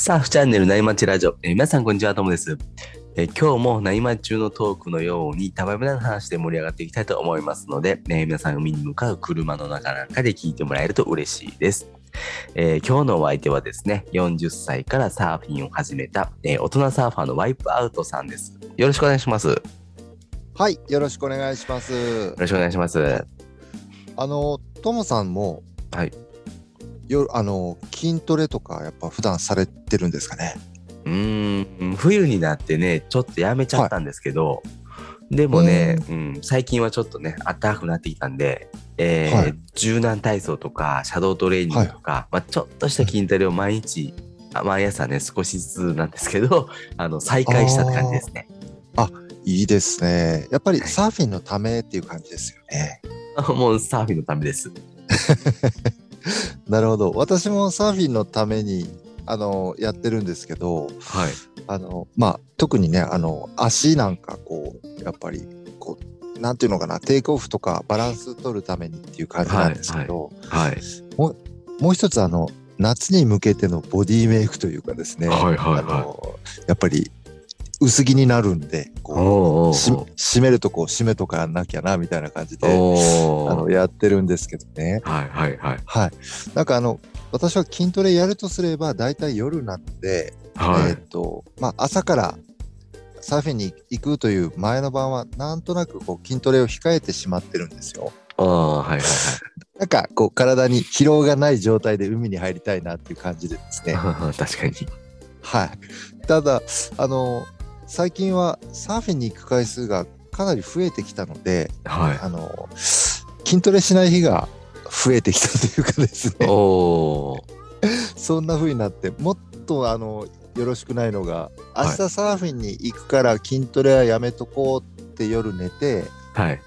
サーフチャンネル内町ラジオ、えー皆さんこんにちは、ともです。えー今日も内町中のトークのように、たわいもない話で盛り上がっていきたいと思いますので、えー皆さん海に向かう車の中なんかで聞いてもらえると嬉しいです。えー今日のお相手はですね、40歳からサーフィンを始めた、えー大人サーファーのワイプアウトさんです。よろしくお願いします。よはい、よろしくお願いします。ろしくお願いします。あの、ともさんも、はい。よあの筋トレとかやっぱ普段されてるんですかね？うーん、冬になってね、ちょっとやめちゃったんですけど、でもね、うん、最近はちょっとね、暖かくなってきたんで、えーはい柔軟体操とか、シャドートレーニングとか、まあ、ちょっとした筋トレを毎日、あ毎朝ね、少しずつなんですけど、あの、再開したって感じですね。いいですね。やっぱりはいサーフィンのためっていう感じですよね。もうサーフィンのためです。なるほど。私もサーフィンのためにあのやってるんですけど、はい。あのまあ特にねあの足なんかこうやっぱりこうなんていうのかなテイクオフとかバランス取るためにっていう感じなんですけど、はい。もう一つあの夏に向けてのボディメイクというかですね、はいはいはいあのやっぱり薄着になるんでこうし締めるとこ締めとかなきゃなみたいな感じであのやってるんですけどねはいはいはい。はいなんかあの私は筋トレやるとすれば大体夜なので、はい。えっ、とまあ朝からサーフィンに行くという前の晩はなんとなくこう筋トレを控えてしまってるんですよ。ああ、はいはい なんかこう体に疲労がない状態で海に入りたいなっていう感じでですね。はい。確かに。はい。ただ、あの、最近はサーフィンに行く回数がかなり増えてきたので、はい。あの、筋トレしない日が増えてきたというかですね。そんな風になって、もっとあの、よろしくないのが、明はい日サーフィンに行くから筋トレはやめとこうって夜寝て、はい。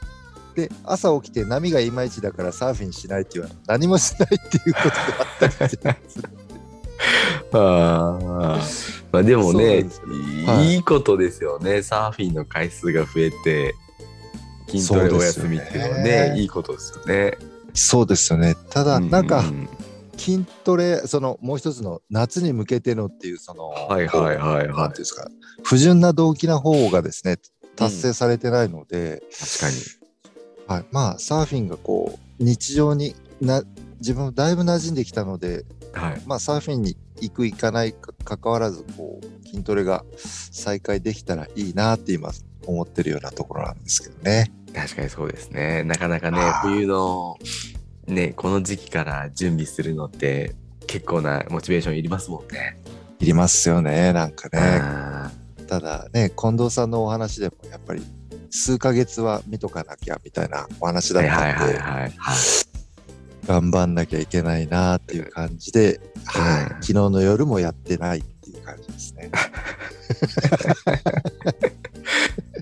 で、朝起きて波がいまいちだからサーフィンしないっていうのは何もしないっていうことがあったりして。ああ。まあでもねいいいことですよね。サーフィンの回数が増えて、筋トレお休みっていうのはねね、いいことですよね。そうですよね。ただ、なんか、うう筋トレそのもう一つの夏に向けてのっていうそのはいはいはいはいですか不純な動機な方がですね達成されてないので、確かに。はい、まあサーフィンがこう日常にな自分だいぶ馴染んできたので、はい。まあ、サーフィンに行く行かないかかかわらずこう筋トレが再開できたらいいなって今思ってるようなところなんですけどね。確かにそうですね。なかなかね冬の、ね、この時期から準備するのって、結構なモチベーションいりますもんね。いりますよねなんかね。あただね近藤さんのお話でもやっぱり数ヶ月は見とかなきゃみたいなお話ーだったんで、はいはいはいはい。はい頑張んなきゃいけないなっていう感じで、はいうん昨日の夜もやってないっていう感じですね。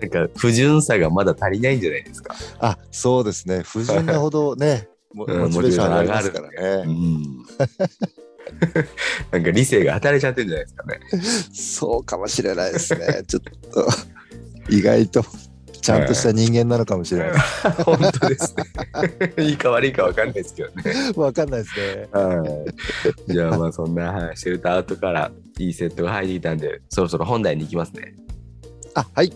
なんか不純さがまだ足りないんじゃないですか？あそうですね不純なほどね モチベーション上がりますからうね。ん。なんか理性が働いちゃってるんじゃないですかね。そうかもしれないですね。ちょっと意外とちゃんとした人間なのかもしれない。本当ですね。いいか悪いか分かんないですけどね。わかんないですね。はい。じゃあまあそんなはいシェルターアウトからいいセットが入ってきたんで、そろそろ本題に行きますね。あはい。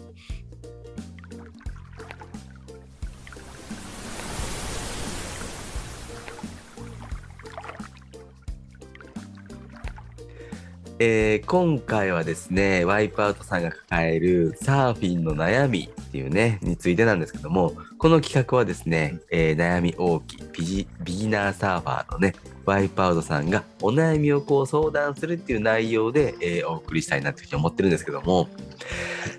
えー今回はですね、ワイプアウトさんが抱えるサーフィンの悩みっていうね、についてなんですけども、この企画はですね、えー悩み大きいビギナーサーファーのね、ワイプアウトさんがお悩みをこう相談するっていう内容で、えーお送りしたいなというふうに思ってるんですけども、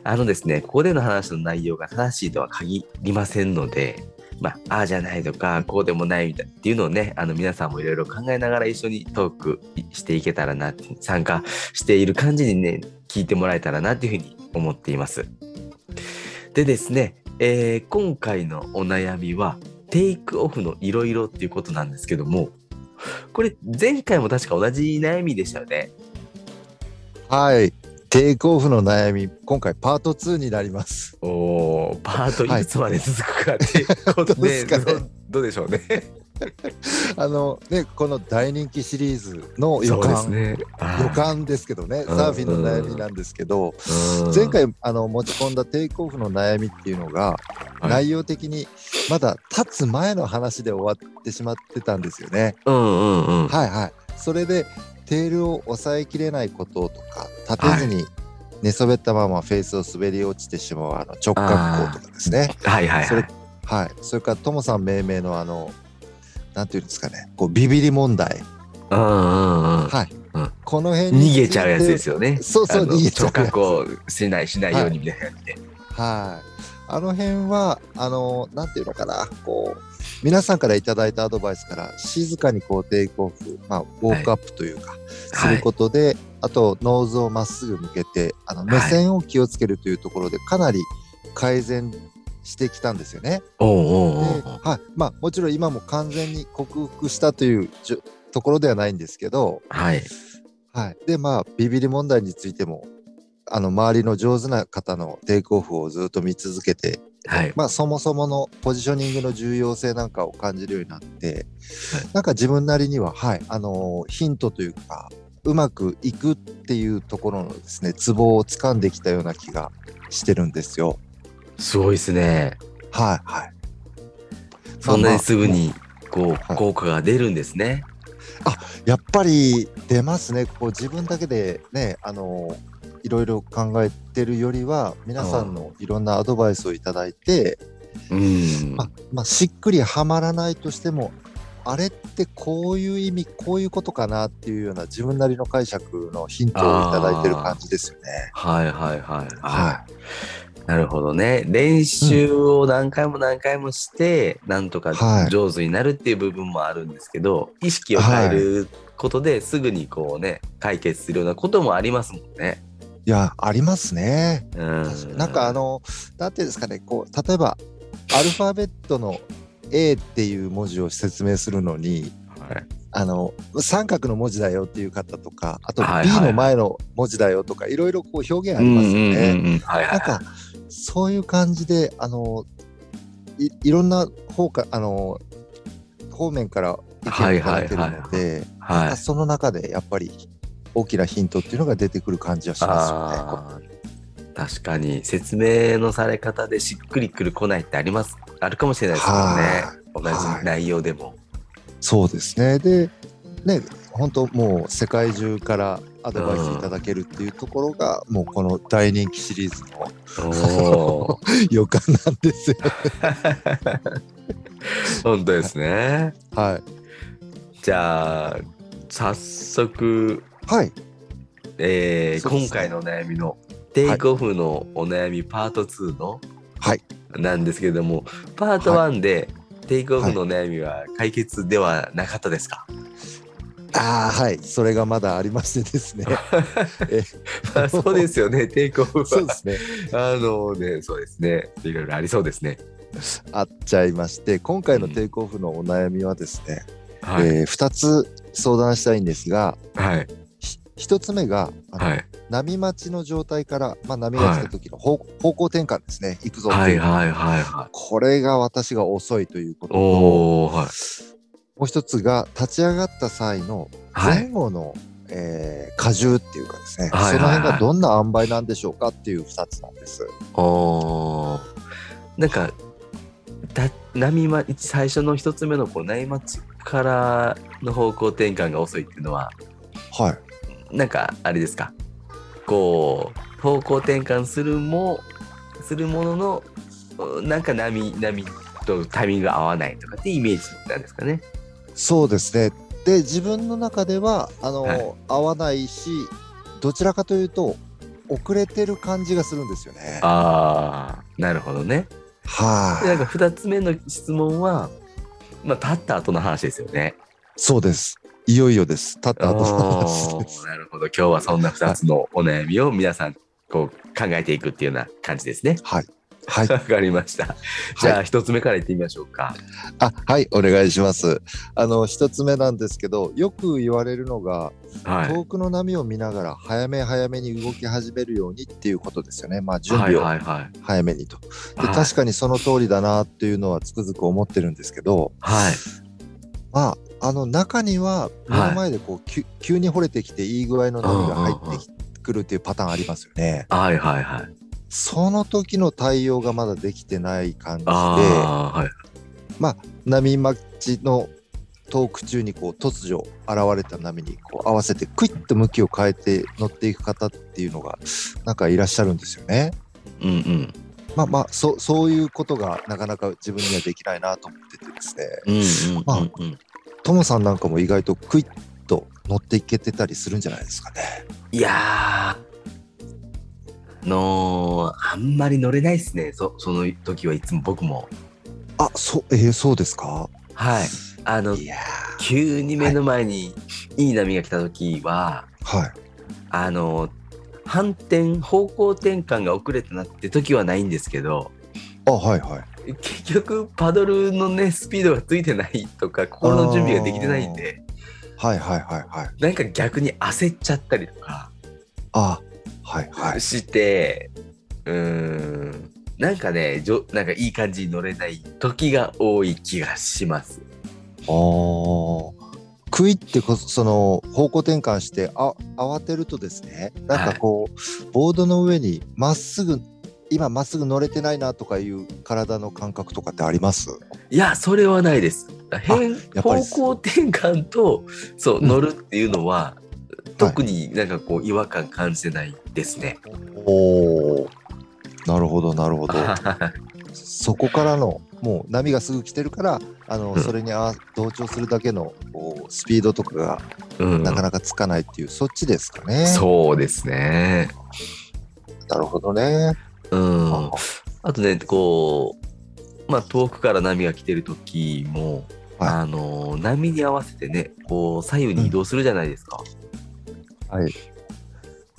あのですね、ここでの話の内容が正しいとは限りませんので、まあ、ああじゃないとか、こうでもないみたいっていうのをね、あの皆さんもいろいろ考えながら一緒にトークしていけたらなって、参加している感じにね、聞いてもらえたらなっていうふうに思っています。でですね、えー今回のお悩みは、テイクオフのいろいろっていうことなんですけども、これ前回も確か同じ悩みでしたよね。はい。テイクオフの悩み、今回パート2になります。おーパートいくつまで続くかっていうことでですかねどどうでしょうね。あのねこの大人気シリーズの予感、すね。予感ですけどね、うんサーフィンの悩みなんですけど、うん前回あの持ち込んだテイクオフの悩みっていうのが、はい内容的にまだ立つ前の話で終わってしまってたんですよね。うんうんうん。はいはい。それでテールを抑えきれないこととか立てずに寝そべったままフェースを滑り落ちてしまうあの直角行とかですね。はいはいそれはい。はい。それからトモさん命名のあのなんていうんですかね、こうビビり問題。うんうんうん。はい。うんこの辺に逃げちゃうやつですよね。そうそう逃げちゃう直角をしないしないようにみたいな感じで。はい。あの辺は、あの、なんていうのかな、こう、皆さんからいただいたアドバイスから、静かにこうテイクオフ、まあ、ウォークアップというか、することで、あと、ノーズをまっすぐ向けて、あの、目線を気をつけるというところで、かなり改善してきたんですよね。はい。まあ、もちろん今も完全に克服したというところではないんですけど、はい。はい。で、まあ、ビビり問題についても、あの、周りの上手な方のテイクオフをずっと見続けて、はい。まあ、そもそものポジショニングの重要性なんかを感じるようになって、はいなんか自分なりには、はい、あのーヒントというか、うまくいくっていうところのですね、ツボを掴んできたような気がしてるんですよ。すごいですね。はい、はい。そんなにすぐにこはいう効果が出るんですね。やっぱり出ますね。こう自分だけでね、あのーいろいろ考えてるよりは、皆さんのいろんなアドバイスをいただいて、うん。まあまあ、しっくりはまらないとしてもあれってこういう意味こういうことかなっていうような自分なりの解釈のヒントをいただいてる感じですよね。はいはいはいははい。なるほどね。練習を何回も何回もして、なんとかはい上手になるっていう部分もあるんですけど、意識を変えることですぐにこうね、解決するようなこともありますもんね。いやありますね。うん。なんかあのなんていうんですかねこう例えばアルファベットの A っていう文字を説明するのにはい、あの三角の文字だよっていう方とかあとはい B の前の文字だよとかいろいろこう表現ありますよね。なんかそういう感じであのいいろんな方かあの方面から意見をいただけるので。その中でやっぱり大きなヒントっていうのが出てくる感じはしますよね。確かに説明のされ方でしっくりくる来ないってありますあるかもしれないですもんね同はいじ内容でも、そうですね。で、ね、本当もう世界中からアドバイスいただけるっていうところが、もうこの大人気シリーズの予感なんですよ。本当ですねはい。じゃあ早速、はい。えーそうですね今回のお悩みのテイクオフのお悩みパート2の、はい。なんですけれどもパート1でテイクオフのお悩みは解決ではなかったですか、ああ、はい。それがまだありましてですね。あそうですよね テイクオフはそうですね。あのね、そうですね。いろいろありそうですね。あっちゃいまして、今回のテイクオフのお悩みはですね、はい。えー2つ相談したいんですが、はい。ひ1つ目が、はい。波待ちの状態から、まあ、波が来た時の方,、方向転換ですね、行くぞっていう、はいはいはいはい。これが私が遅いということと、はい。う一つが立ち上がった際のはい。前後の、えー荷重っていうかですね、はいはいはいその辺がどんな塩梅なんでしょうかっていう2つなんです。おー。なんか、だ波ま最初の一つ目のこう波待ちからの方向転換が遅いっていうのははい。なんかあれですかこう方向転換するもするもののうんなんか波波とタイミングが合わないとかってイメージなんですかね。そうですね。で、自分の中では、あの、はい合わないし、どちらかというと、遅れてる感じがするんですよね。ああなるほどね。はい。でなんか2つ目の質問は、まあ、立った後の話ですよね。そうです。いよいよです。立った後です。なるほど今日はそんな2つのお悩みを皆さんこう考えていくっていうような感じですね。はい。はい。わかりました。じゃあ1つ目からいってみましょうか。あ、はい、お願いします。あの、一つ目なんですけど、よく言われるのが、はい。遠くの波を見ながら早め早めに動き始めるようにっていうことですよね。まあ、準はい備をはいはい。早めにと。で、はい確かにその通りだなっていうのはつくづく思ってるんですけど、はい。まあ、あの中には目の前でこう、急急に掘れてきていい具合の波が入ってきくるっていうパターンありますよね。はいはいはい。その時の対応がまだできてない感じで、ああ、はい。波待ちのトーク中にこう突如現れた波にこう合わせてクイッと向きを変えて乗っていく方っていうのがなんかいらっしゃるんですよね。うんうん。まあまあそそういうことがなかなか自分にはできないなと思っててですねうんうんうんうん。トモさんなんかも意外とクイッと乗っていけてたりするんじゃないですかね。いやー、のあんまり乗れないですね。そその時はいつも僕も。あそうえー、そうですか？はい。あの急に目の前にいい波が来た時は、ーはいあの反転方向転換が遅れたなって時はないんですけどあはいはい結局パドルのねスピードがついてないとか心の準備ができてないんではいはいはいはい。なんか逆に焦っちゃったりとかあはいはい。して、うーんなんかねじょなんかいい感じに乗れない時が多い気がします。あー。クイってこそその方向転換してあ慌てるとですねなんかこう、ボードの上にまっすぐ今まっすぐ乗れてないなとかいう体の感覚とかってあります？いやそれはないです。変方向転換とそううん乗るっていうのは、特になんかこう違和感感じてないですね。おおなるほどなるほどそこからのもう波がすぐ来てるからあの、うんそれにあ同調するだけのスピードとかがうんなかなかつかないっていう、そっちですかね。そうですね。なるほどね。うん。あとね、こう、まあ、遠くから波が来てる時も、はいあの、波に合わせてね、こう、左右に移動するじゃないですか。はい。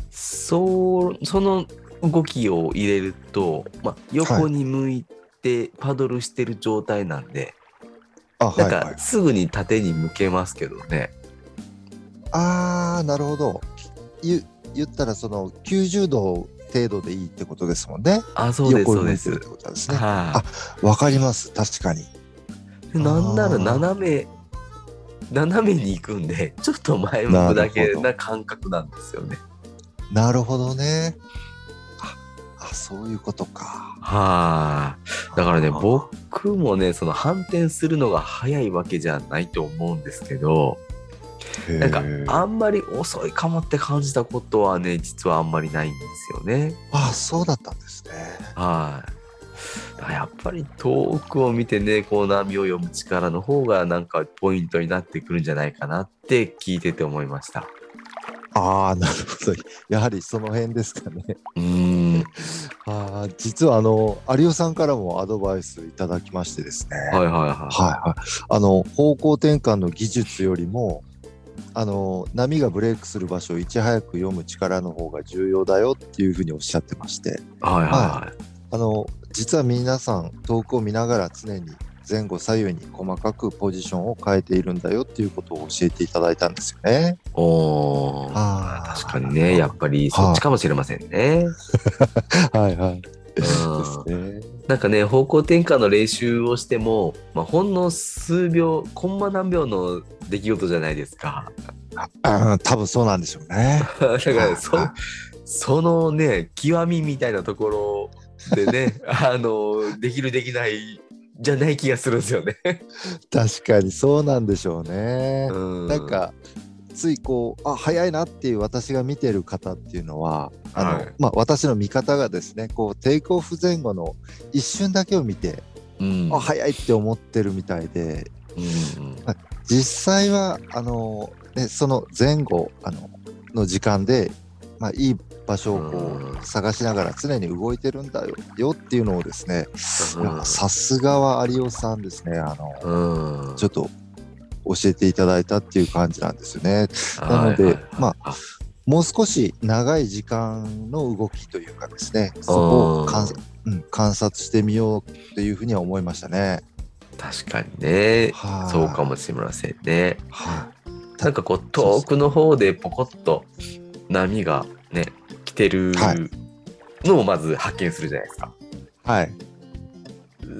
そう、その動きを入れると、まあ、横に向いてパドルしてる状態なんで、あ、はなんいはいか。すぐに縦に向けますけどね。ああ、なるほど。言言ったらその90度程度でいいってことですもんね。あ、そうです、そうですですね。はい、わかります。確かに。でなんなら斜め斜めに行くんでちょっと前向くだけな感覚なんですよね。なるほどね。あ、あそういうことか。はい、だからね僕もねその反転するのが早いわけじゃないと思うんですけどなんかあんまり遅いかもって感じたことはね実はあんまりないんですよね。あ、そうだったんですね。はい。だからやっぱり遠くを見てねこう波を読む力の方がなんかポイントになってくるんじゃないかなって聞いてて思いました。ああ、なるほど。やはりその辺ですかね。うーん あー実はあの有尾さんからもアドバイスいただきましてですね。はいはいはい。はいはい、あの方向転換の技術よりもあの波がブレイクする場所をいち早く読む力の方が重要だよっていうふうにおっしゃってましてはいはいはい。あの実は皆さん遠くを見ながら常に前後左右に細かくポジションを変えているんだよっていうことを教えていただいたんですよね。おーあー確かにね、やっぱりそっちかもしれませんね。はいはい。うんですね。なんかね、方向転換の練習をしても、まあ、ほんの数秒、コンマ何秒の出来事じゃないですか。あ多分そうなんでしょうね。だからそはい、そのね、極みみたいなところでね、あの、できるできないじゃない気がするんですよね。確かにそうなんでしょうね。うんなんかついこうあ早いなっていう私が見てる方っていうのはあの、はい。まあ、私の見方がですねこうテイクオフ前後の一瞬だけを見て、うん。あ早いって思ってるみたいでうん実際はあの、ね、その前後あのの時間で、まあ、いい場所をこう探しながら常に動いてるんだよよっていうのをですねさすがは有尾さんですねあのうん。ちょっと教えていただいたっていう感じなんですよね。なのではいはいはいまもう少し長い時間の動きというかですね、そこを観,、うん、観察してみようっていうふうには思いましたね。確かにね、はいそうかもしれませんね。はい。なんかこう遠くの方でポコッと波がね来てるはいのをまず発見するじゃないですか。はい。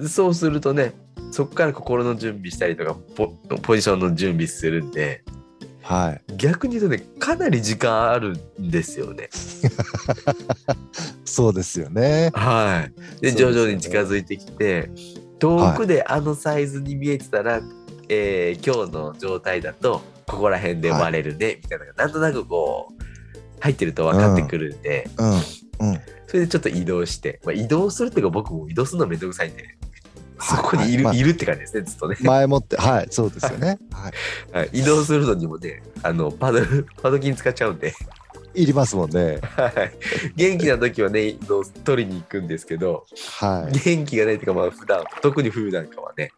そうするとねそこから心の準備したりとかポポジションの準備するんではい。逆に言うとねかなり時間あるんですよね。そうですよね。はい、でね々に近づいてきて遠くであのサイズに見えてたら、えー今日の状態だとここら辺で割れるね、みたいなのがなんとなくこう入ってると分かってくるんで、うん。うん。それでちょっと移動して、まあ、移動するっていうか僕も移動するのめんどくさいんでそこにいる,、はいいるって感じですねずっとね、前もって、はい、そうですよね。はい。はい、移動するのにもねあのパドルパドキン使っちゃうんで、いりますもんね。はい、元気な時はね移動取りに行くんですけどはい。元気がないっていうかまあ普段特に冬なんかはね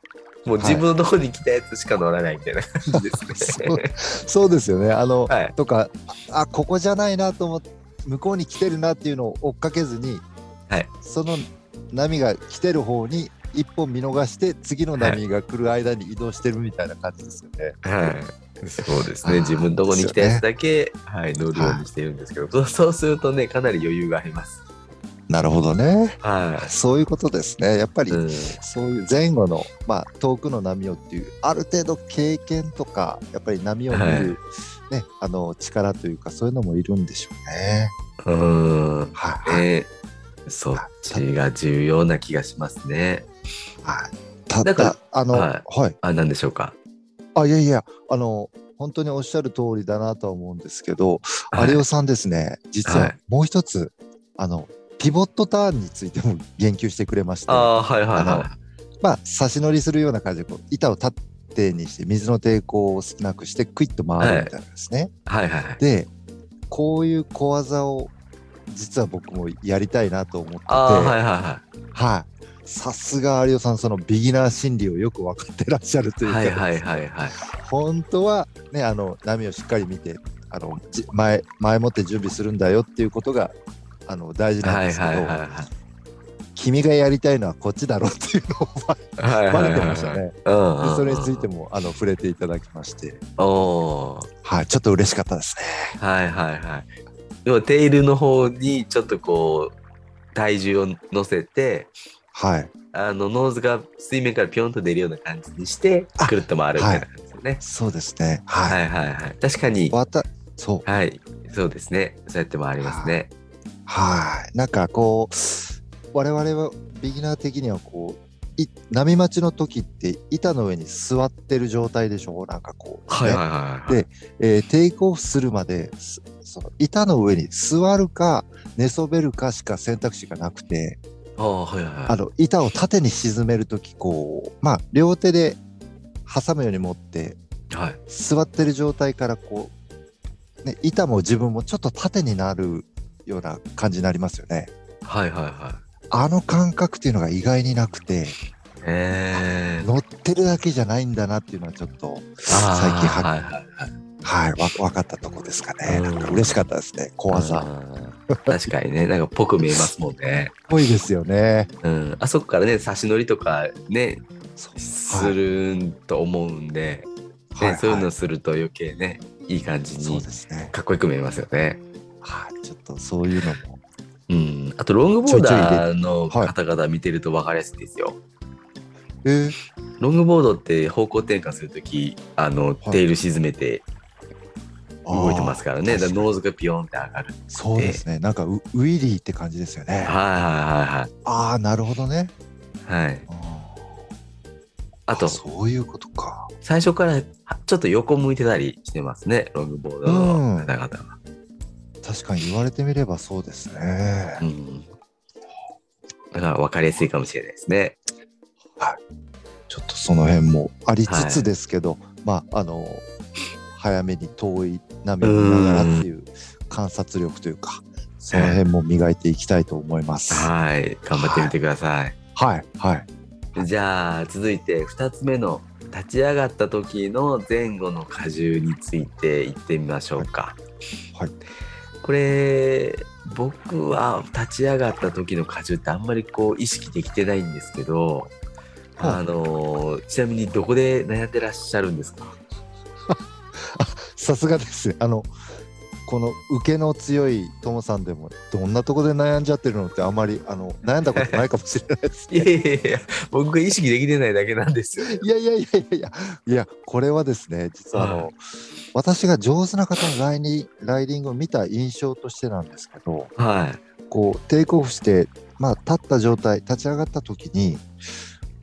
もう自分のとこに来たやつしか乗らないみたいな感じですね。そうですよね。あの、はいとか、あ、ここじゃないなと思って、向こうに来てるなっていうのを追っかけずに、はいその波が来てる方に一本見逃して、次の波が来る間に移動してるみたいな感じですよね。はい、そうですね自分のとこに来たやつだけ、はい、乗るようにしてるんですけど、そうそうするとねかなり余裕があります。なるほどね。はそういうことですね。やっぱり、い、うんそういう前後の、まあ、遠くの波をっていう、ある程度経験とか、やっぱり波を見る、はいね、あの力というか、そういうのもいるんでしょうね。うんはい、ねそっちが重要な気がしますね。はい。ただからだ、あの、ははい。あ何でしょうか？あ、いやいや、あの、本当におっしゃる通りだなとは思うんですけど、はい有吉さんですね、実ははいもう一つ、あの、ピボットターンについても言及してくれまして、ああはいはいはまあ、差し乗りするような感じでこう、板を縦にして、水の抵抗を少なくして、クイッと回るみたいなんですね。いはいはいはい。で、こういう小技を、実は僕もやりたいなと思ってて、はいはいははい。さすが有吉さん、そのビギナー心理をよく分かってらっしゃるといいうか、はいはいはいはい。本当はねあの波をしっかり見てあのじ前前もって準備するんだよっていうことがあの大事なんはいですけど、はいはいはい。君がやりたいのはこっちだろっていうのをばはいはいはいはいバレてましたね。うんうんうんでそれについてもあの触れていただきまして、おーはい、ちょっと嬉しかったですね。はいはいはい。要はテールの方にちょっとこう体重を乗せてはい、あのノーズが水面からピョンと出るような感じにしてあくるっと回るみたいな感じですよね。そうですね。はい。はいはいはい。確かにわたそうはいそうですね。そうやって回りますね。はい。なんかこう我々はビギナー的にはこうい波待ちの時って板の上に座ってる状態でしょ？なんかこう、ねはいはいはいはい。でえーテイクオフするまですその板の上に座るか寝そべるかしか選択肢がなくてああはいはいはい。あの板を縦に沈める時こうまあ両手で挟むように持ってはい。座ってる状態からこう、ね、板も自分もちょっと縦になるような感じになりますよね。はいはいはあの感覚っていうのが意外になくてい。えー。乗ってるだけじゃないんだなっていうのはちょっと最近ははいはいはい。はいわ分かったとこですかね。うんなんか嬉しかったですね。小技。うん確かにね、なんかぽく見えますもんね。ぽいですよね。うん、あそこからね、差し乗りとかね、すると思うんで、はいね、そういうはいのすると余計ね、いい感じにですね。かっこよく見えますよね。はい、ちょっとそういうのも。うん、あとロングボーダーのはい方々見てると分かりやすいですよ。え？ー、ロングボードって方向転換するとき、あの、テール沈めて動いてますからね。だノーズがピヨンって上がる。そうですね。なんかウウィリーって感じですよね。はいはああ、なるほどね。いはいはい。はい。あと、そういうことか。最初からはちょっと横向いてたりしてますね、ロングボードの方々は。確かに言われてみればそうですねう。ん。だから分かりやすいかもしれないですね。ちょっとその辺もありつはいつですけど、まああの早めに遠い波を見ながらっていう観察力というか、その辺も磨いていきたいと思います。はい。頑張ってみてください。はいはいじゃあ、続いて2つ目の立ち上がった時の前後の荷重についていってみましょうか。はい。これ、僕は立ち上がった時の荷重ってあんまりこう意識できてないんですけど、はいあのちなみにどこで悩んでらっしゃるんですか？さすがですね。あのこの受けの強いトモさんでもどんなとこで悩んじゃってるのってあんまりあの悩んだことないかもしれないです、いやいやいや、僕が意識できてないだけなんですよ。いやいやいやいやいやいやこれはですね実はあの、はい私が上手な方のライニライディングを見た印象としてなんですけどはい。こうテイクオフして、まあ、立った状態立ち上がった時に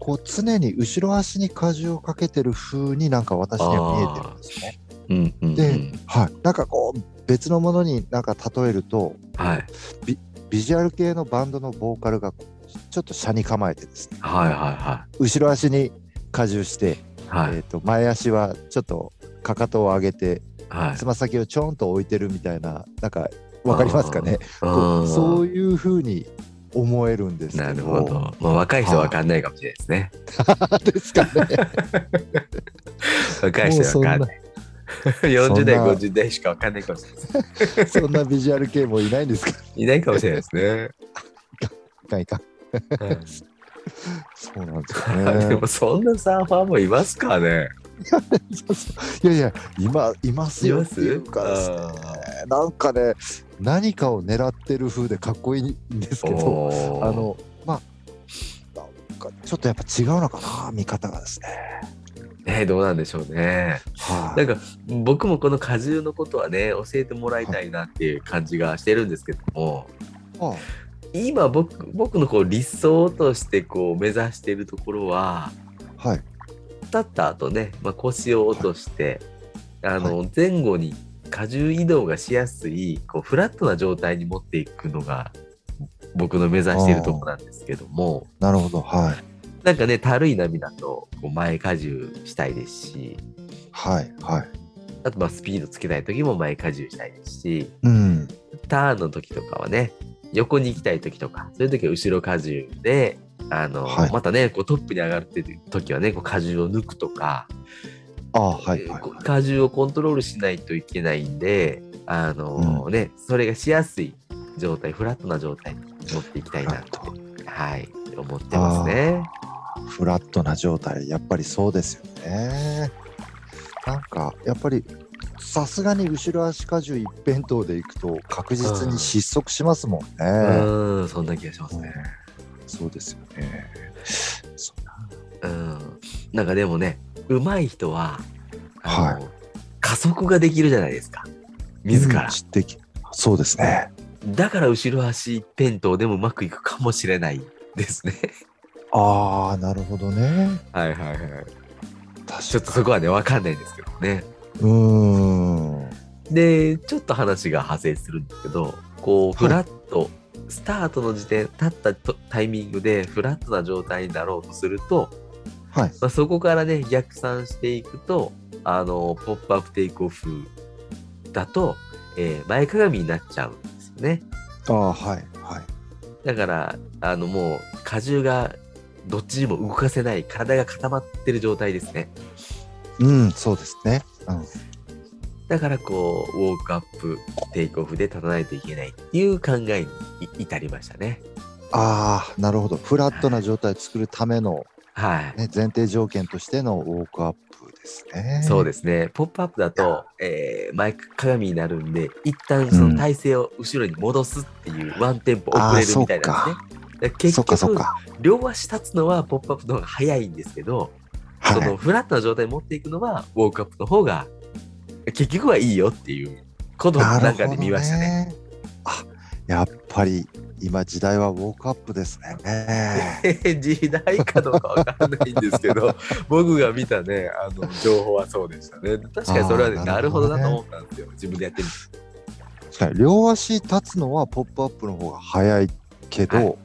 こう常に後ろ足に荷重をかけてる風になんか私には見えてるんですね。うんうん、うん。ではい、なんかこう別のものになんか例えるとはい。ビジュアル系のバンドのボーカルがちょっと車に構えてですねはいは後ろ足に荷重して、いはい。はい。えー、と前足はちょっとかかとを上げてはいつま先をちょんと置いてるみたいななんかわかりますかね？そういう風に思えるんですけどなるほど。まあ、若い人は分かんないかもしれないですね。ですかね 若い人は分かんない。40代、そんな。50代しか分かんないかもしれない。そんなビジュアル系もいないんですか？いないかもしれないですね。いか。んい。かそうなんですよ でねもそんなサーファーもいますかね？いやいや今いますよっていうかです？ねあなんかね何かを狙ってる風でかっこいいんですけどあのまあなんかちょっとやっぱ違うのかな見方がですねね。どうなんでしょうね。はい。なんか僕もこの荷重のことはね教えてもらいたいなっていう感じがしてるんですけどもは今僕僕のこう理想としてこう目指しているところはあはい。立った後ね、まあ、腰を落として、あの前後に荷重移動がしやすいこうフラットな状態に持っていくのが僕の目指しているところなんですけども。なるほどはいなんかねたるい波だとこう前荷重したいですし。はいはい。あとまあスピードつけたい時も前荷重したいですし。うん。ターンの時とかはね横に行きたい時とかそういう時は後ろ荷重であの、はい。またねこうトップに上がってる時はねこう荷重を抜くとか、ああはいはい。こう荷重をコントロールしないといけないんであの、ねそれがしやすい状態フラットな状態に持っていきたいなってフラッはい思ってますね。フラットな状態やっぱりそうですよね。なんかやっぱりさすがに後ろ足荷重一辺倒でいくと確実に失速しますもんね、うんそんな気がしますね。そうですよね。そううん、なんかでもね上手い人はは加速ができるじゃないですか。自ら。うん、そうですね。だから後ろ足一辺倒でもうまくいくかもしれないですね。ああなるほどねはいはいはい。ちょっとそこはね分かんないんですけどね。うーんでちょっと話が派生するんですけどこういフラット、スタートの時点立ったとタイミングでフラットな状態になろうとすると、はいまあ、そこからね逆算していくとあのポップアップテイクオフだと、えー前かがみになっちゃうんですよね。ああはいはいだからあのもう荷重がどっちにも動かせない体が固まってる状態ですね。うんそうですねうんだからこうウォークアップテイクオフで立たないといけないっていう考えにい至りましたね。ああなるほどフラットな状態を作るための、はい。ね、前提条件としてのウォークアップですねそうですね。ポップアップだと、えー、前かがみになるんで、一旦その体勢を後ろに戻すっていうワンテンポ遅れるみたいなんですね。だから結そっかそか。両足立つのはポップアップの方が早いんですけど、そはい。のフラットな状態に持っていくのはウォークアップの方が結局はいいよっていうことをなんかで見ましたね。ね。あやっぱり今時代はウォークアップですね。時代かどうかわかんないんですけど 僕が見たねあの情報はそうでしたね。確かにそれはねなるほどなと思ったんですよ。自分でやってみて。確かに両足立つのはポップアップの方が早いけど、はいはい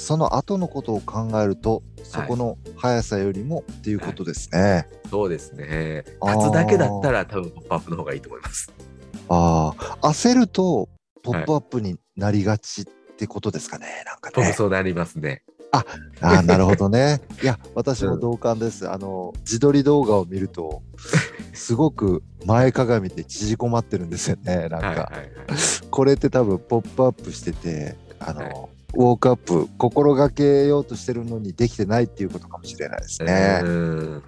その後のことを考えるとそこの速さよりもっていうことですね。そうですねあー立つだけだったら多分ポップアップの方がいいと思いますああ焦るとポップアップになりがちってことですかね、なんか僕ね。そうなりますねああなるほどね。いや私も同感です。あの自撮り動画を見るとすごく前かがみで縮こまってるんですよね。なんか、はいはいはいこれって多分ポップアップしててあの、はいウォークアップ心がけようとしてるのにできてないっていうことかもしれないですね。うん。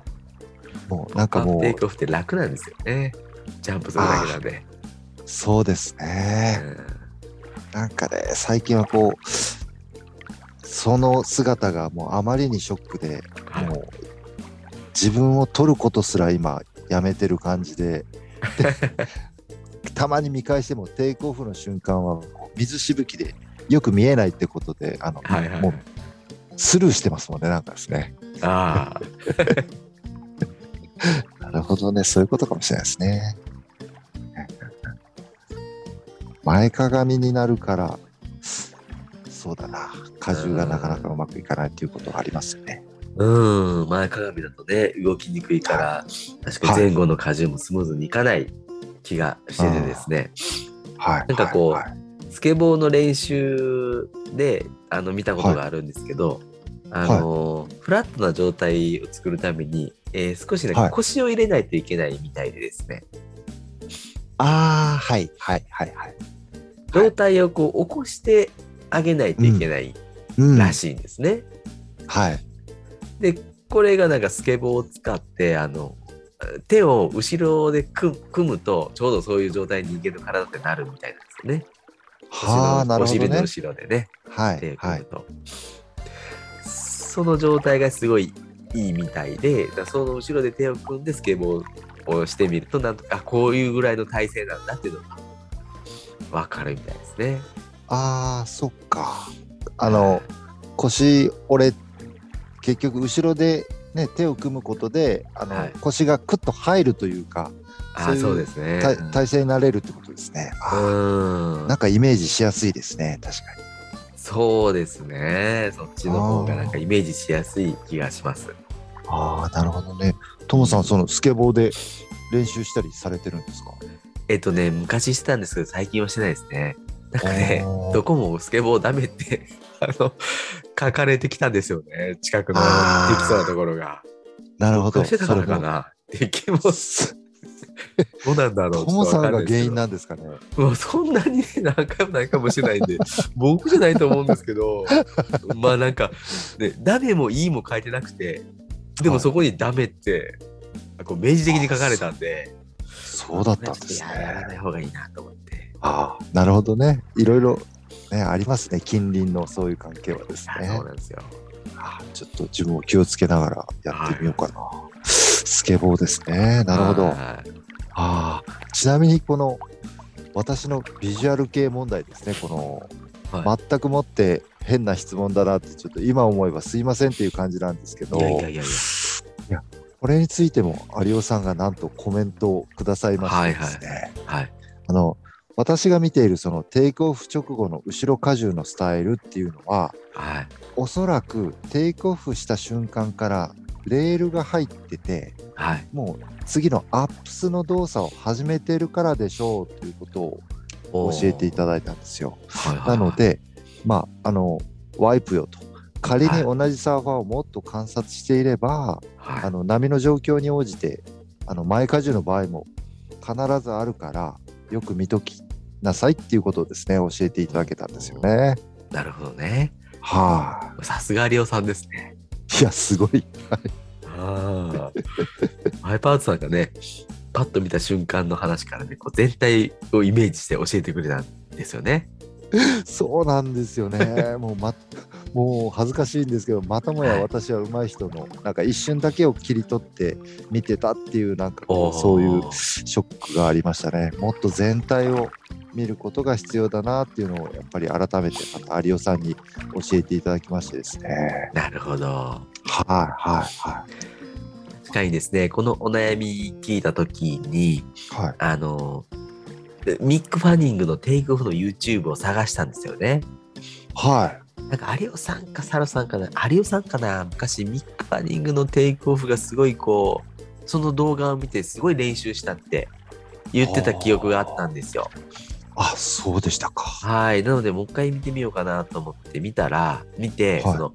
もうなんかもう。テイクオフって楽なんですよね。ジャンプするだけなんで。そうですうね。ん。なんかね、最近はこう、その姿がもうあまりにショックで、はい。もう自分を撮ることすら今やめてる感じで、で たまに見返してもテイクオフの瞬間は水しぶきでよく見えないってことで、あの、はいはいもうスルーしてますもんね、なんかですね。あ なるほどね、そういうことかもしれないですね。前かがみになるから、そうだな、荷重がなかなかうまくいかないっていうことがありますよね。あうん。前かがみだとね動きにくいから確かに前後の荷重もスムーズにいかない気がしててですね、はい。なんかこうはいはいスケボーの練習であの見たことがあるんですけど、あのフラットな状態を作るために、えー少しね、はい腰を入れないといけないみたいでですねああ、はい、はい、はい、はい。状態をこう起こしてあげないといけないうんらしいんですね。はい。でこれがなんかスケボーを使ってあの手を後ろで組組むとちょうどそういう状態に人間の体ってなるみたいなんですよね。はあ、なるほどお尻のね。後ろでねはい、はい手を組む。と、その状態がすごいいいみたいでだその後ろで手を組んでスケボーをしてみるとなんとかあこういうぐらいの体勢なんだっていうのが分かるみたいですね。ああ、そっか。あの、腰折れ、結局後ろでね、手を組むことで、あの、はい腰がクッと入るというか、あそうですね。た体勢になれるってことですね。うんなんかイメージしやすいですね、確かに。そうですね。そっちの方がなんかイメージしやすい気がします。ああ、なるほどね。ともさん、そのスケボーで練習したりされてるんですか？えっとね、昔してたんですけど、最近はしてないですね。なんかねどこもスケボーダメって、あの、書かれてきたんですよね。近くのできそうなところが。なるほど。してたからかそなっていう気も、どうなんだろう。さんが原因ななんですかね。もうそんなにね何回も何回もしてないんで、僕じゃないと思うんですけど、まあなんか、ね、ダメもいいも書いてなくて、でもそこにダメって、こう明示的に書かれたんで、そうだったんですいややらなね。い方がいいなと思って。ああ、なるほどね。いろいろ、ね、ありますね。近隣のそういう関係はですねあそう。なんですよ。ああちょっと自分を気をつけながらやってみようかな。スケボーですね。なるほど。はいああ、ちなみにこの私のビジュアル系問題ですね。この、は全くもって変な質問だなってちょっと今思えばすいませんっていう感じなんですけど、いやいやいやいや。これについても有尾さんがなんとコメントをくださいましてですね、はい。あの私が見ているそのテイクオフ直後の後ろ荷重のスタイルっていうのははい。おそらくテイクオフした瞬間からレールが入っててはい。もう次のアップスの動作を始めてるからでしょうということを教えていただいたんですよ。はいはいなの、で、まあ、あの、ワイプよと。仮には同じサーファーをもっと観察していれば、はいあの波の状況に応じて、あの前荷重の場合も必ずあるから、よく見ときなさいっていうことをですね、教えていただけたんですよね。なるほどね。はさすが有オさんですね。い。いや、すごい。ああ。マイパーツさんがね、パッと見た瞬間の話からね、こう全体をイメージして教えてくれたんですよね。そうなんですよね。もう、ま、もう恥ずかしいんですけど、またもや私は上手い人の、なんか一瞬だけを切り取って見てたっていう、なんかそういうショックがありましたね。もっと全体を見ることが必要だなっていうのをやっぱり改めてまた有尾さんに教えていただきましてですね。なるほど。はいはいは確かにですね、このお悩み聞いたときに、いはい。あの、ミック・ファニングのテイクオフの YouTube を探したんですよね。はい。なんか有オさんかサラさんかな有オさんかな昔ミック・ファニングのテイクオフがすごいこうその動画を見てすごい練習したって言ってた記憶があったんですよ。あ、そうでしたか。はい。なのでもう一回見てみようかなと思って見たら見て、はいその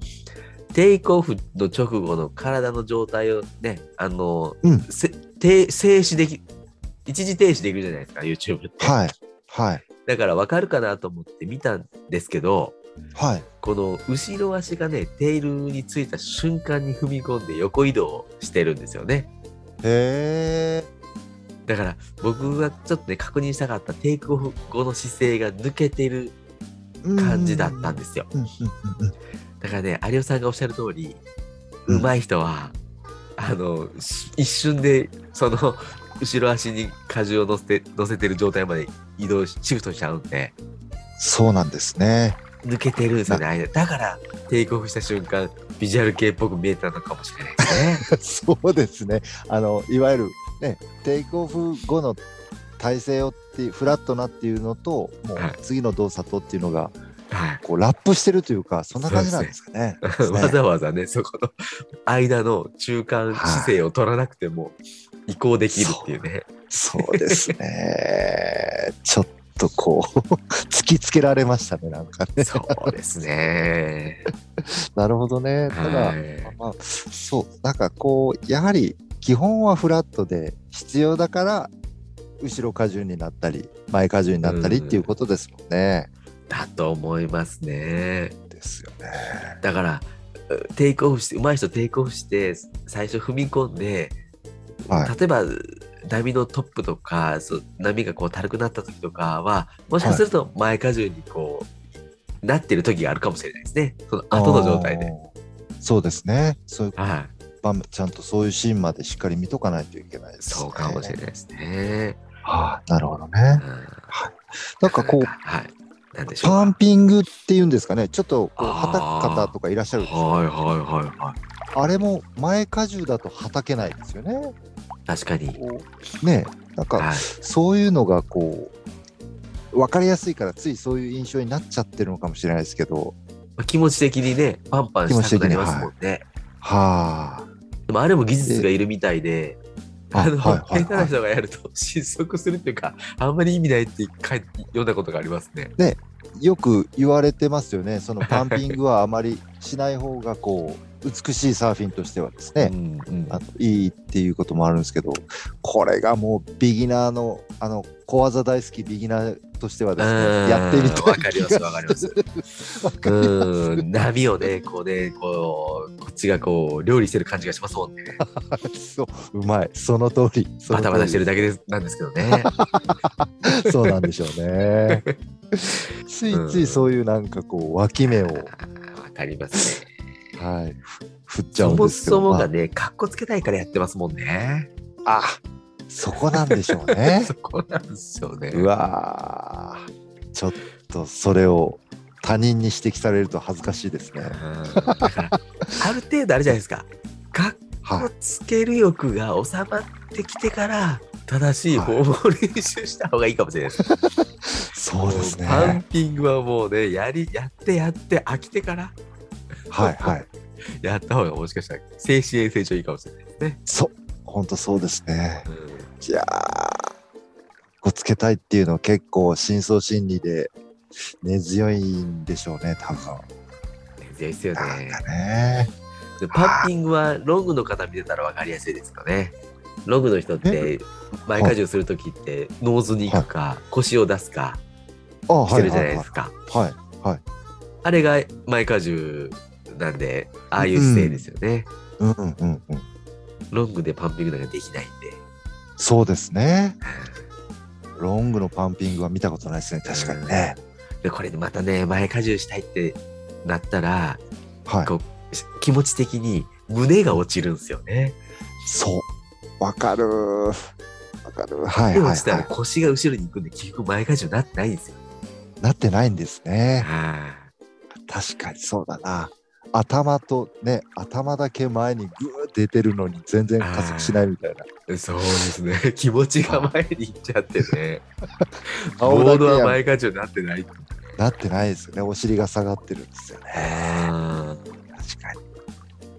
テイクオフの直後の体の状態をねあの、うんせ停静止でき一時停止できるじゃないですか YouTube って。はい。はい。だから分かるかなと思って見たんですけどはい。この後ろ足がねテールについた瞬間に踏み込んで横移動してるんですよね。へえ。だから僕がちょっとね確認したかったテイクオフ後の姿勢が抜けてる感じだったんですよ。だからね有吉さんがおっしゃる通り上手い人は、あのし一瞬でその後ろ足に荷重を乗せて乗せてる状態まで移動しシフトしちゃうんでそうなんですね。抜けてるんですよね間だからテイクオフした瞬間ビジュアル系っぽく見えたのかもしれないですね。そうですね。あのいわゆるねテイクオフ後の体勢をっていうフラットなっていうのともうはい次の動作とっていうのがはいこうラップしてるというかそんな感じなんですかね。ねわざわざね、そこの間の中間姿勢を取らなくても移行できるっていうね。そうですね。ちょっとこう 突きつけられましたねなんかね。そうですね。なるほどね。ただ、はいまあ、そうなんかこうやはり基本はフラットで必要だから後ろ荷重になったり前荷重になったりっていうことですもんね。だと思いますね。ですよね。だから、うテイクオフして、上手い人テイクオフして、最初踏み込んで、はい例えば、波のトップとか、そう波がこう軽くなった時とかは、もしかすると前荷重にこう、なってる時があるかもしれないですね。その後の状態で。そうですね。そういうはい。場面ちゃんとそういうシーンまでしっかり見とかないといけないです、ね。そうかもしれないですね。はあ、なるほどうんね。なんかこうはい。なんでしょうか？パンピングっていうんですかね。ちょっとこうはたく方とかいらっしゃるんではいはいはいはい。あれも前荷重だとはたけないですよね。確かに。ねなんかはい。そういうのがこう分かりやすいからついそういう印象になっちゃってるのかもしれないですけどまあ気持ち的にね、パンパンしたくなりますもんね。はあでもあれも技術がいるみたいで、ああの、下手な人がやると失速するっていうか、あんまり意味ないって読んだことがありますね。よく言われてますよねそのパンピングはあまりしない方がこう美しいサーフィンとしてはですね、うんうん。あのいいっていうこともあるんですけどこれがもうビギナーのあの小技大好きビギナーとしてはですねやってみたいわかりますわかります。うん、波をね、こうね、こう、こっちがこう、料理してる感じがしますもんね。そううまい。その通り。バタバタしてるだけです。なんですけどね。そうなんでしょうね。ついついそういうなんかこう脇目を、わかりますね。はい、ふ振っちゃそもうんですけどそもまあがね、かっこつけたいからやってますもんね。あそこなんでしょうね そこなんですよね。うわーちょっとそれを他人に指摘されると恥ずかしいですねある程度あるじゃないですか。かっはいこつける欲が収まってきてから、正しい方法を練習した方がいいかもしれないです。そうですもうパンねピングはもうね、やり、やってやって飽きてからはいはい。やった方がもしかしたら精神衛生上いいかもしれないですね。そう。本当そうですね。うん。いやーこうつけたいっていうのは結構深層心理で根強いんでしょうね多分。強いですよね。か。ね。でパンピングはロングの方見てたら分かりやすいですよね。ロングの人って前荷重するときってノーズに行くか腰を出すかあしてるじゃないですか。はいはい。あれが前荷重なんでああいう姿勢ですよね。うん。うんうんうん。ロングでパンピングなんかできないんで。そうですね。ロングのパンピングは見たことないですね。確かにね。でこれでまたね前荷重したいってなったらはい。こうし気持ち的に胸が落ちるんですよね。そう。わかるー。わかるはいではい。落ちたらは腰が後ろに行くんで結局前荷重になってないんですよ。いなってないんですね。は確かにそうだな頭とね頭だけ前にグー出てるのに全然加速しないみたいないそうですね。気持ちが前に行っちゃってね。ボードはや前荷重になってない。なってないですよねお尻が下がってるんですよねあ確かに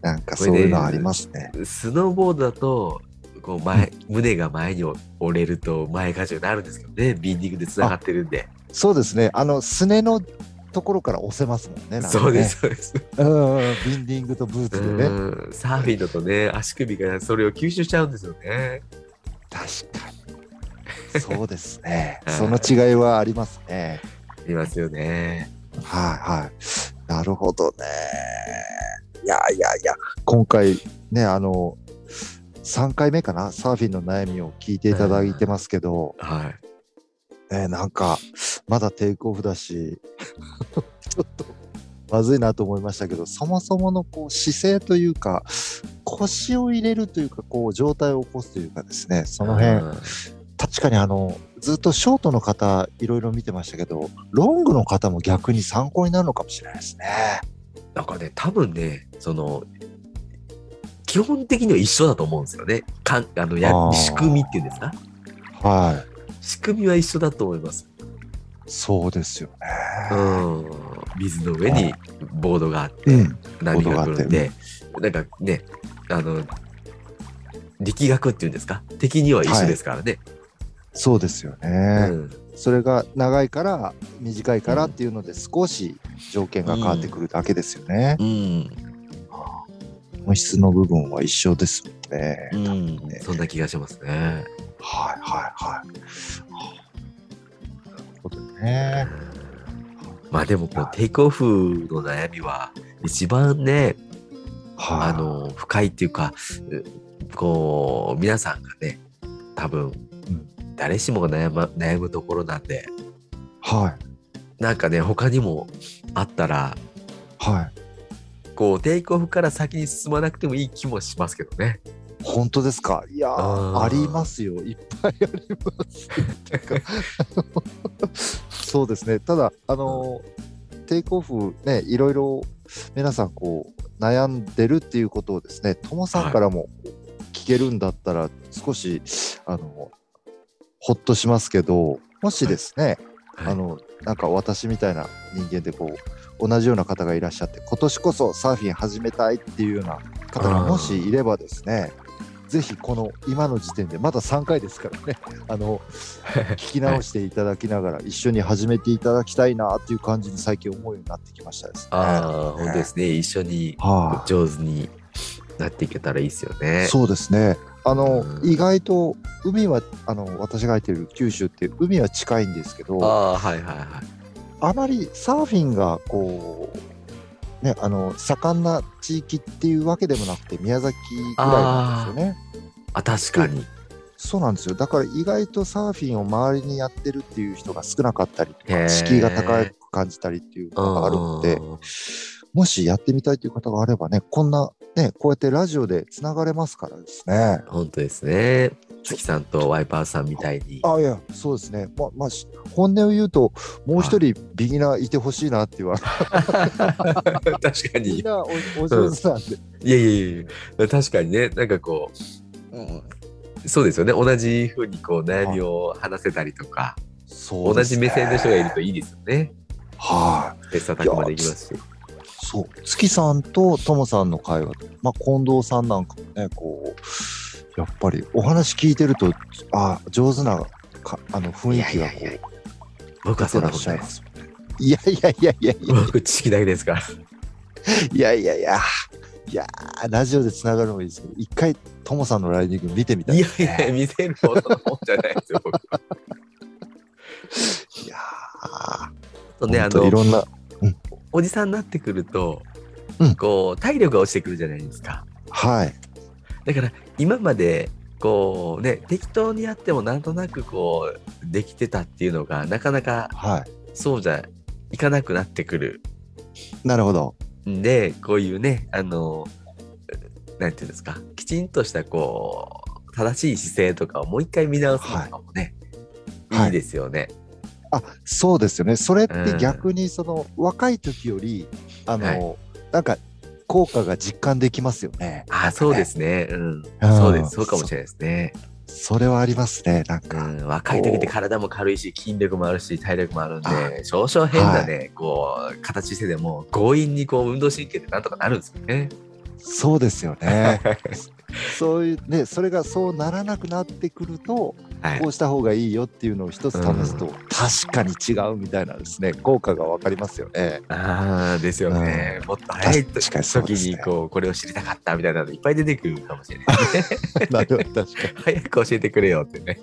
なんかそういうのありますねースノーボードだと、こう前、胸が前に折れると前荷重になるんですけどね。ビンディングでつながってるんで。そうですねあのすねのところから押せますもんねなんかね。そうです、そうです。うんうんビンディングとブーツでね。うんサーフィンだとね、足首がそれを吸収しちゃうんですよね。確かに。そうですね。はい。その違いはありますね。いますよね。はいはい。なるほどね。いやいやいや今回ねあの3回目かな、サーフィンの悩みを聞いていただいてますけど、はい。ね、なんか、まだテイクオフだし、ちょっとまずいなと思いましたけど、そもそものこう姿勢というか、腰を入れるというか、こう状態を起こすというかですね、その辺、うん確かにあの、ずっとショートの方、いろいろ見てましたけど、ロングの方も逆に参考になるのかもしれないですね。なんかね、多分ね、その、基本的には一緒だと思うんですよね。かんあのや仕組みっていうんですか？はい。仕組みは一緒だと思います。そうですようね。ん。水の上にボードがあって、うん。波が来るんで、なんかね、あの、力学っていうんですか？敵には一緒ですからね。そうですよね。うんそれが長いから短いからっていうので少し条件が変わってくるだけですよね。うん。本質の部分は一緒ですもんね。うんねそんな気がしますね。はいはいはい。なるほどね。まあでもこうテイクオフの悩みは一番ね、はい。あの深いっていうかうこう皆さんがね多分うん誰しもが悩,、ま、悩むところなんではいなんかね他にもあったらはい。こうテイクオフから先に進まなくてもいい気もしますけどね。本当ですか？いやーありますよ。いっぱいあります。そうですね。ただ、あのーテイクオフね、いろいろ皆さんこう悩んでるっていうことをですね、ともさんからも聞けるんだったら少し、あの、ほっとしますけど、もしですね、はいあの、なんか私みたいな人間でこう、同じような方がいらっしゃって、今年こそサーフィン始めたいっていうような方がもしいればですね、ぜひこの今の時点で、まだ3回ですからね、あの、聞き直していただきながら、一緒に始めていただきたいなっていう感じに最近思うようになってきましたですね。ああ本当ですね一緒には上手になっていけたらいいですよね。そうですね。あの、うん意外と海はあの私が入ってる九州って海は近いんですけど、ああはいはいはい。あまりサーフィンがこう、ね、あの盛んな地域っていうわけでもなくて宮崎ぐらいなんですよね。あ確かに。そうなんですよだから意外とサーフィンを周りにやってるっていう人が少なかったりとか敷居が高く感じたりっていうのがあるのでうんもしやってみたいという方があればねこんなねこうやってラジオでつながれますからですね。本当ですね。月さんとワイパーさんみたいに。あいやそうですねままあし本音を言うともう一人ビギナーいてほしいなって言われ確かに。いみんなおお上手なんで。やいやいやいや確かにね、なんかこう、うんそうですよね。同じふうにこう悩みを話せたりとか、同そねじ目線の人がいるといいですよね。はい、切磋琢磨できますし。そう月さんとともさんの会話まあ近藤さんなんかもねこうやっぱりお話聞いてるとあ上手なかあの雰囲気がこいやいやいやう僕はそんなことないです。いますよねいやいやいやいやいや僕知識だけですから。いやいやいやいやーラジオでつながるのもいいですけど一回ともさんのライディング見てみたいねやいや、見せるほどのもんじゃないですよ、僕は。いやとね、あーほんといの、ろんなおじさんになってくると、うん。こう、体力が落ちてくるじゃないですか。はい。だから、今まで、こうね、適当にやってもなんとなくこう、できてたっていうのが、なかなかはい。そうじゃいかなくなってくる。なるほど。んで、こういうね、あの、なんていうんですか、きちんとしたこう、正しい姿勢とかをもう一回見直すのとかもね、はい。い、いですよね。あそうですよねそれってうん逆にその若い時よりあの、はいなんか効果が実感できますよねあ、そうですね。うん。うんそうです。そうかもしれないですね。それはありますねなんうか、ん、若い時って体も軽いし、筋力もあるし、体力もあるんあで、少々変なね、こう、形してでも、強引にこう、運動神経ってなんとかなるんですよね。そうですよね そういうねそれがそうならなくなってくるとはいこ。うした方がいいよっていうのを一つ試すと、確かに違うみたいなですね効果が分かりますよねああ、ですよね。もっと早い時に、こう、これを知りたかったみたいなのいっぱい出てくるかもしれない。なるほど確かに早く教えてくれよってね。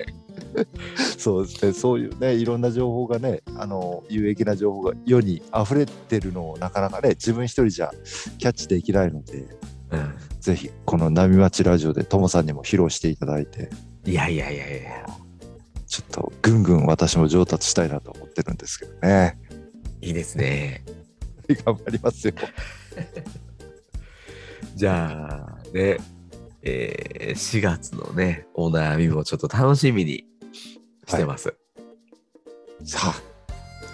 そうですねそういうねいろんな情報がねあの有益な情報が世に溢れてるのをなかなかね自分一人じゃキャッチできないのでうん。ぜひこの波町ラジオでともさんにも披露していただいて、いやいやいやいやちょっとぐんぐん私も上達したいなと思ってるんですけどね。いいですね。頑張りますよ。じゃあね、えー4月のね、お悩みもちょっと楽しみにしてます。さあ、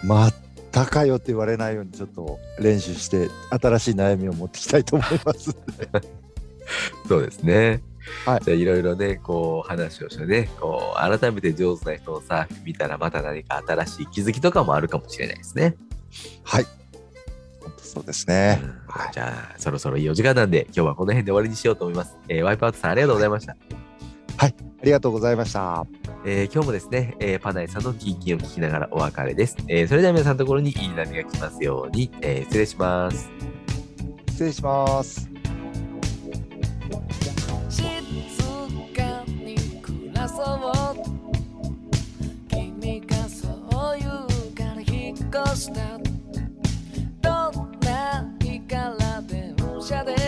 またかよって言われないようにちょっと練習して新しい悩みを持ってきたいと思います。そうですね。はい。じゃあいろいろね、こう話をしてね、こう改めて上手な人のサーフィン見たらまた何か新しい気づきとかもあるかもしれないですね。はい。本当そうですね。うん。はい。じゃあそろそろいいお時間なんで今日はこの辺で終わりにしようと思います。えーワイプアウトさんありがとうございました。ありがとうござい。ました。えー今日もですね、えーパナイさんのキンキンを聞きながらお別れです。えーそれでは皆さんのところにい。い。波が来ますように、えー失礼します。失礼します。暮らそう。君がそう言うから引っ越した。どんな日から電車で